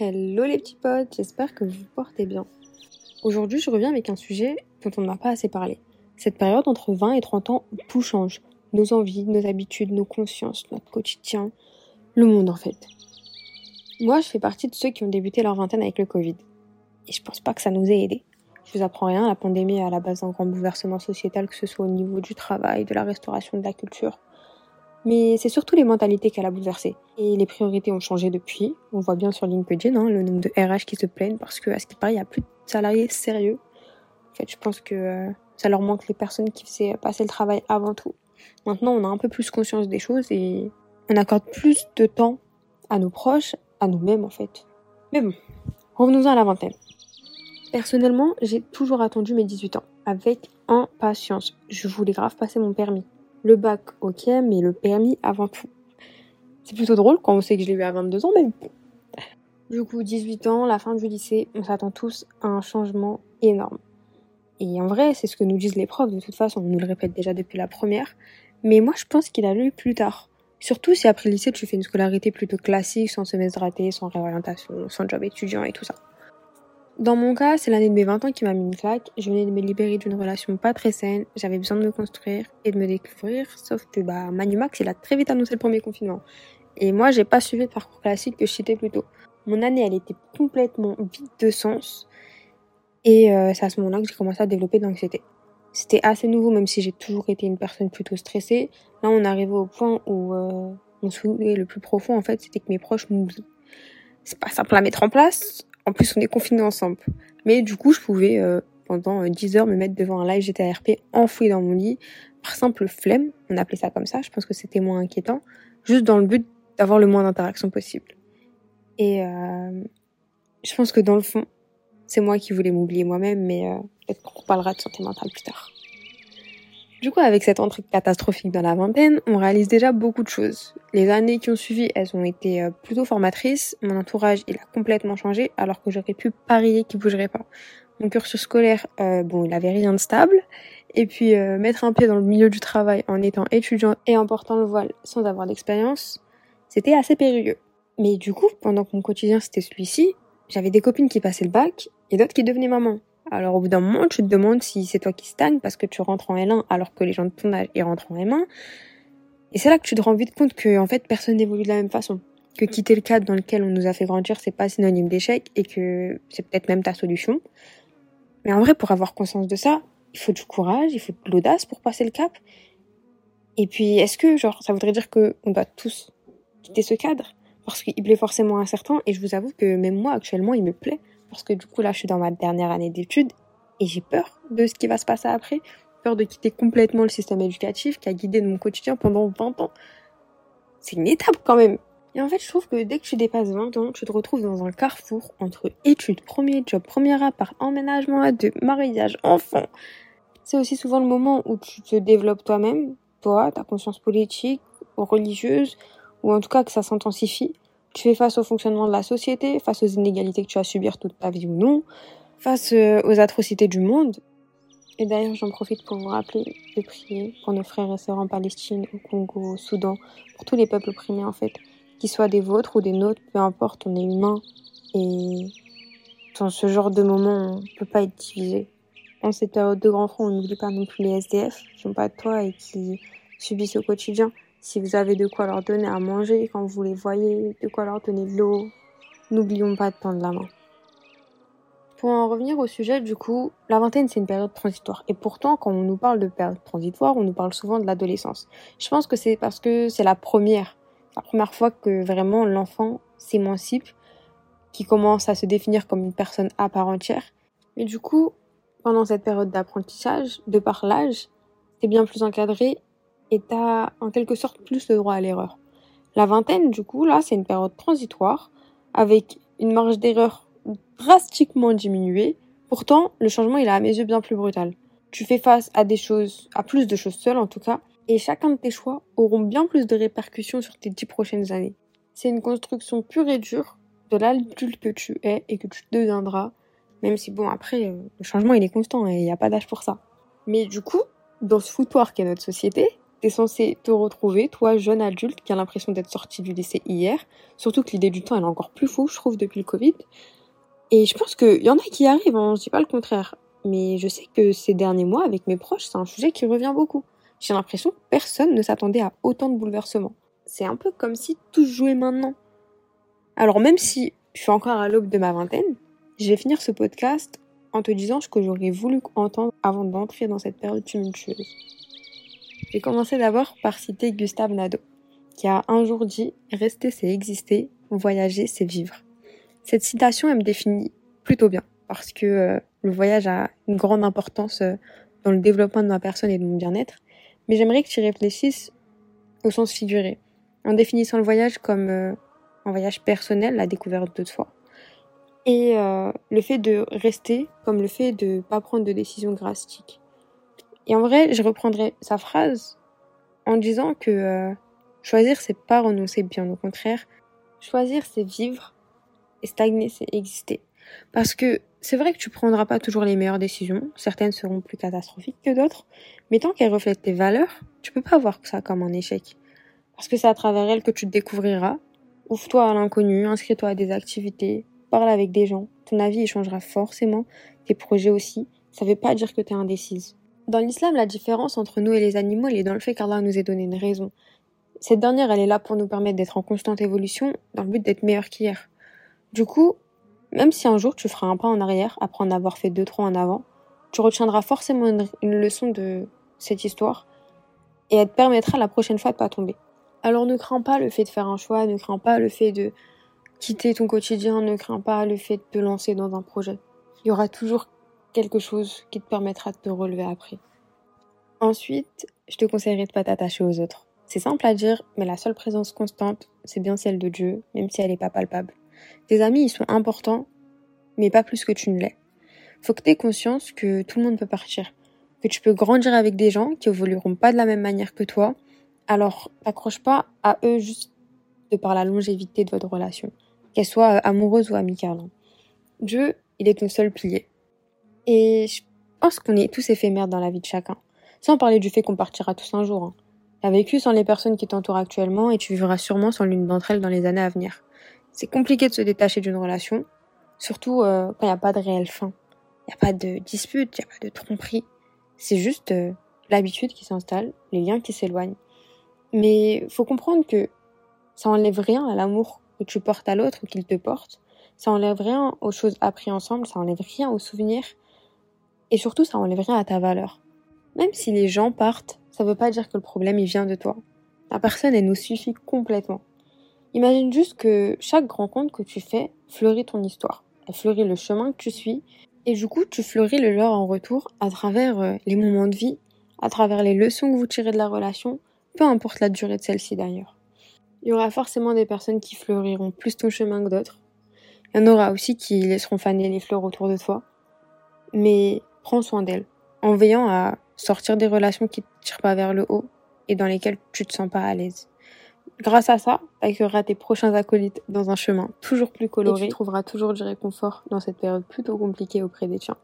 Hello les petits potes, j'espère que vous portez bien. Aujourd'hui, je reviens avec un sujet dont on n'a pas assez parlé. Cette période entre 20 et 30 ans tout change. Nos envies, nos habitudes, nos consciences, notre quotidien, le monde en fait. Moi, je fais partie de ceux qui ont débuté leur vingtaine avec le Covid. Et je pense pas que ça nous ait aidés. Je vous apprends rien, la pandémie est à la base d'un grand bouleversement sociétal, que ce soit au niveau du travail, de la restauration, de la culture. Mais c'est surtout les mentalités qu'elle a bouleversées. Et les priorités ont changé depuis. On voit bien sur LinkedIn hein, le nombre de RH qui se plaignent parce que, à ce qui paraît, il n'y a plus de salariés sérieux. En fait, je pense que euh, ça leur manque les personnes qui faisaient passer le travail avant tout. Maintenant, on a un peu plus conscience des choses et on accorde plus de temps à nos proches, à nous-mêmes en fait. Mais bon, revenons à la vingtaine. Personnellement, j'ai toujours attendu mes 18 ans, avec impatience. Je voulais grave passer mon permis. Le bac, ok, mais le permis avant tout. C'est plutôt drôle quand on sait que je l'ai eu à 22 ans, mais bon. Du coup, 18 ans, la fin du lycée, on s'attend tous à un changement énorme. Et en vrai, c'est ce que nous disent les profs, de toute façon, on nous le répète déjà depuis la première. Mais moi, je pense qu'il a lu plus tard. Surtout si après le lycée, tu fais une scolarité plutôt classique, sans semestre raté, sans réorientation, sans job étudiant et tout ça. Dans mon cas, c'est l'année de mes 20 ans qui m'a mis une claque. Je venais de me libérer d'une relation pas très saine. J'avais besoin de me construire et de me découvrir. Sauf que, bah, Manumax, il a très vite annoncé le premier confinement. Et moi, j'ai pas suivi le parcours classique que je citais plus tôt. Mon année, elle était complètement vide de sens. Et euh, c'est à ce moment-là que j'ai commencé à développer de l'anxiété. C'était assez nouveau, même si j'ai toujours été une personne plutôt stressée. Là, on arrivait au point où euh, mon souhait le plus profond, en fait, c'était que mes proches m'oublient. C'est pas simple à mettre en place. En plus, on est confinés ensemble. Mais du coup, je pouvais, euh, pendant 10 heures, me mettre devant un live GTRP enfoui dans mon lit, par simple flemme. On appelait ça comme ça. Je pense que c'était moins inquiétant. Juste dans le but d'avoir le moins d'interactions possible. Et euh, je pense que dans le fond, c'est moi qui voulais m'oublier moi-même, mais euh, peut-être qu'on parlera de santé mentale plus tard. Du coup, avec cette entrée catastrophique dans la vingtaine, on réalise déjà beaucoup de choses. Les années qui ont suivi, elles ont été euh, plutôt formatrices. Mon entourage, il a complètement changé, alors que j'aurais pu parier qu'il bougerait pas. Mon cursus scolaire, euh, bon, il avait rien de stable. Et puis, euh, mettre un pied dans le milieu du travail en étant étudiant et en portant le voile sans avoir d'expérience, c'était assez périlleux. Mais du coup, pendant que mon quotidien c'était celui-ci, j'avais des copines qui passaient le bac et d'autres qui devenaient maman. Alors au bout d'un moment, tu te demandes si c'est toi qui stagne parce que tu rentres en L1 alors que les gens de ton âge ils rentrent en M1. Et c'est là que tu te rends vite compte que en fait personne n'évolue de la même façon. Que quitter le cadre dans lequel on nous a fait grandir, c'est pas synonyme d'échec et que c'est peut-être même ta solution. Mais en vrai, pour avoir conscience de ça, il faut du courage, il faut de l'audace pour passer le cap. Et puis, est-ce que, genre, ça voudrait dire que on doit tous quitter ce cadre? Parce qu'il plaît forcément incertain et je vous avoue que même moi actuellement il me plaît parce que du coup là je suis dans ma dernière année d'études et j'ai peur de ce qui va se passer après, peur de quitter complètement le système éducatif qui a guidé mon quotidien pendant 20 ans. C'est une étape quand même. Et en fait, je trouve que dès que tu dépasses 20 ans, tu te retrouves dans un carrefour entre études, premier job, premier appart, emménagement à deux, mariage, enfant. C'est aussi souvent le moment où tu te développes toi-même, toi, ta conscience politique, religieuse, ou en tout cas que ça s'intensifie. Tu fais face au fonctionnement de la société, face aux inégalités que tu as subir toute ta vie ou non, face euh, aux atrocités du monde. Et d'ailleurs, j'en profite pour vous rappeler de prier pour nos frères et sœurs en Palestine, au Congo, au Soudan, pour tous les peuples opprimés en fait, qu'ils soient des vôtres ou des nôtres, peu importe, on est humain. Et dans ce genre de moment, on ne peut pas être divisé. En cette période de grand front, on n'oublie pas non plus les SDF qui n'ont pas de toit et qui subissent au quotidien. Si vous avez de quoi leur donner à manger quand vous les voyez, de quoi leur donner de l'eau, n'oublions pas de tendre la main. Pour en revenir au sujet, du coup, la vingtaine, c'est une période transitoire. Et pourtant, quand on nous parle de période transitoire, on nous parle souvent de l'adolescence. Je pense que c'est parce que c'est la première, la première fois que vraiment l'enfant s'émancipe, qui commence à se définir comme une personne à part entière. Et du coup, pendant cette période d'apprentissage, de par l'âge, c'est bien plus encadré et t'as en quelque sorte plus le droit à l'erreur. La vingtaine, du coup, là, c'est une période transitoire avec une marge d'erreur drastiquement diminuée. Pourtant, le changement, il est à mes yeux bien plus brutal. Tu fais face à des choses, à plus de choses seules en tout cas, et chacun de tes choix auront bien plus de répercussions sur tes dix prochaines années. C'est une construction pure et dure de l'adulte que tu es et que tu deviendras, même si bon après, euh, le changement il est constant et il n'y a pas d'âge pour ça. Mais du coup, dans ce foutoir qu'est notre société, Censé te retrouver, toi, jeune adulte, qui a l'impression d'être sorti du lycée hier. Surtout que l'idée du temps, elle est encore plus fou, je trouve, depuis le Covid. Et je pense qu'il y en a qui arrivent, hein, je dis pas le contraire. Mais je sais que ces derniers mois, avec mes proches, c'est un sujet qui revient beaucoup. J'ai l'impression que personne ne s'attendait à autant de bouleversements. C'est un peu comme si tout jouait maintenant. Alors même si je suis encore à l'aube de ma vingtaine, je vais finir ce podcast en te disant ce que j'aurais voulu entendre avant d'entrer dans cette période tumultueuse. Je vais commencer d'abord par citer Gustave Nadeau, qui a un jour dit Rester, c'est exister, voyager, c'est vivre. Cette citation, elle me définit plutôt bien, parce que euh, le voyage a une grande importance euh, dans le développement de ma personne et de mon bien-être, mais j'aimerais que tu réfléchisses au sens figuré, en définissant le voyage comme euh, un voyage personnel, la découverte de soi, et le fait de rester comme le fait de pas prendre de décisions drastiques. Et en vrai, je reprendrai sa phrase en disant que euh, choisir c'est pas renoncer, bien au contraire. Choisir c'est vivre et stagner c'est exister. Parce que c'est vrai que tu prendras pas toujours les meilleures décisions, certaines seront plus catastrophiques que d'autres, mais tant qu'elles reflètent tes valeurs, tu peux pas voir ça comme un échec. Parce que c'est à travers elles que tu te découvriras. Ouvre-toi à l'inconnu, inscris-toi à des activités, parle avec des gens. Ton avis il changera forcément, tes projets aussi. Ça veut pas dire que tu es indécise. Dans l'islam, la différence entre nous et les animaux, elle est dans le fait qu'Allah nous ait donné une raison. Cette dernière, elle est là pour nous permettre d'être en constante évolution, dans le but d'être meilleur qu'hier. Du coup, même si un jour tu feras un pas en arrière, après en avoir fait deux, trois en avant, tu retiendras forcément une, leçon de cette histoire, et elle te permettra la prochaine fois de pas tomber. Alors ne crains pas le fait de faire un choix, ne crains pas le fait de quitter ton quotidien, ne crains pas le fait de te lancer dans un projet. Il y aura toujours quelque chose qui te permettra de te relever après. Ensuite, je te conseillerais de pas t'attacher aux autres. C'est simple à dire, mais la seule présence constante, c'est bien celle de Dieu, même si elle n'est pas palpable. Tes amis, ils sont importants, mais pas plus que tu ne l'es. Faut que tu aies conscience que tout le monde peut partir, que tu peux grandir avec des gens qui évolueront pas de la même manière que toi. Alors, t'accroche pas à eux juste de par la longévité de votre relation qu'elle soit euh, amoureuse ou amicale. Hein. Dieu, il est ton seul pilier. Et je pense qu'on est tous éphémères dans la vie de chacun. Sans parler du fait qu'on partira tous un jour. Hein. Tu as vécu sans les personnes qui t'entourent actuellement et tu vivras sûrement sans l'une d'entre elles dans les années à venir. C'est compliqué de se détacher d'une relation, surtout euh, quand il n'y a pas de réelle fin. Il n'y a pas de dispute, il n'y a pas de tromperie. C'est juste euh, l'habitude qui s'installe, les liens qui s'éloignent. Mais faut comprendre que ça enlève rien à l'amour que tu portes à l'autre ou qu'il te porte. Ça enlève rien aux choses apprises ensemble, ça enlève rien aux souvenirs. Et surtout, ça enlève rien à ta valeur. Même si les gens partent, ça veut pas dire que le problème il vient de toi. La personne, elle nous suffit complètement. Imagine juste que chaque rencontre que tu fais fleurit ton histoire. Elle fleurit le chemin que tu suis. Et du coup, tu fleuris le leur en retour à travers euh, les moments de vie, à travers les leçons que vous tirez de la relation, peu importe la durée de celle-ci d'ailleurs. Il y aura forcément des personnes qui fleuriront plus ton chemin que d'autres. Il y en aura aussi qui laisseront faner les fleurs autour de toi. Mais prends soin d'elles, en veillant à sortir des relations qui te tirent pas vers le haut et dans lesquelles tu te sens pas à l'aise. Grâce à ça, tu accueilleras tes prochains acolytes dans un chemin toujours plus coloré et tu trouveras toujours du réconfort dans cette période plutôt compliquée auprès des tiens.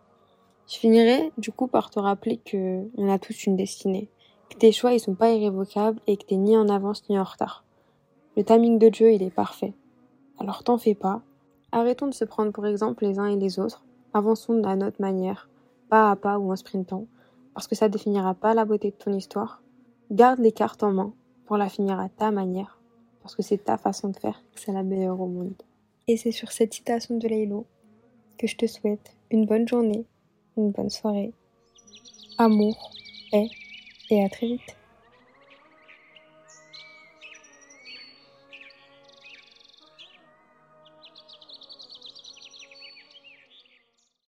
Je finirai du coup par te rappeler que on a tous une destinée, que tes choix ils sont pas irrévocables et que t'es ni en avance ni en retard. Le timing de Dieu, il est parfait. Alors t'en fais pas. Arrêtons de se prendre pour exemple les uns et les autres. Avançons à notre manière, pas à pas ou en sprintant, parce que ça définira pas la beauté de ton histoire. Garde les cartes en main pour la finir à ta manière, parce que c'est ta façon de faire c'est la meilleure au monde. Et c'est sur cette citation de Laylo que je te souhaite une bonne journée, une bonne soirée, amour, paix et à très vite.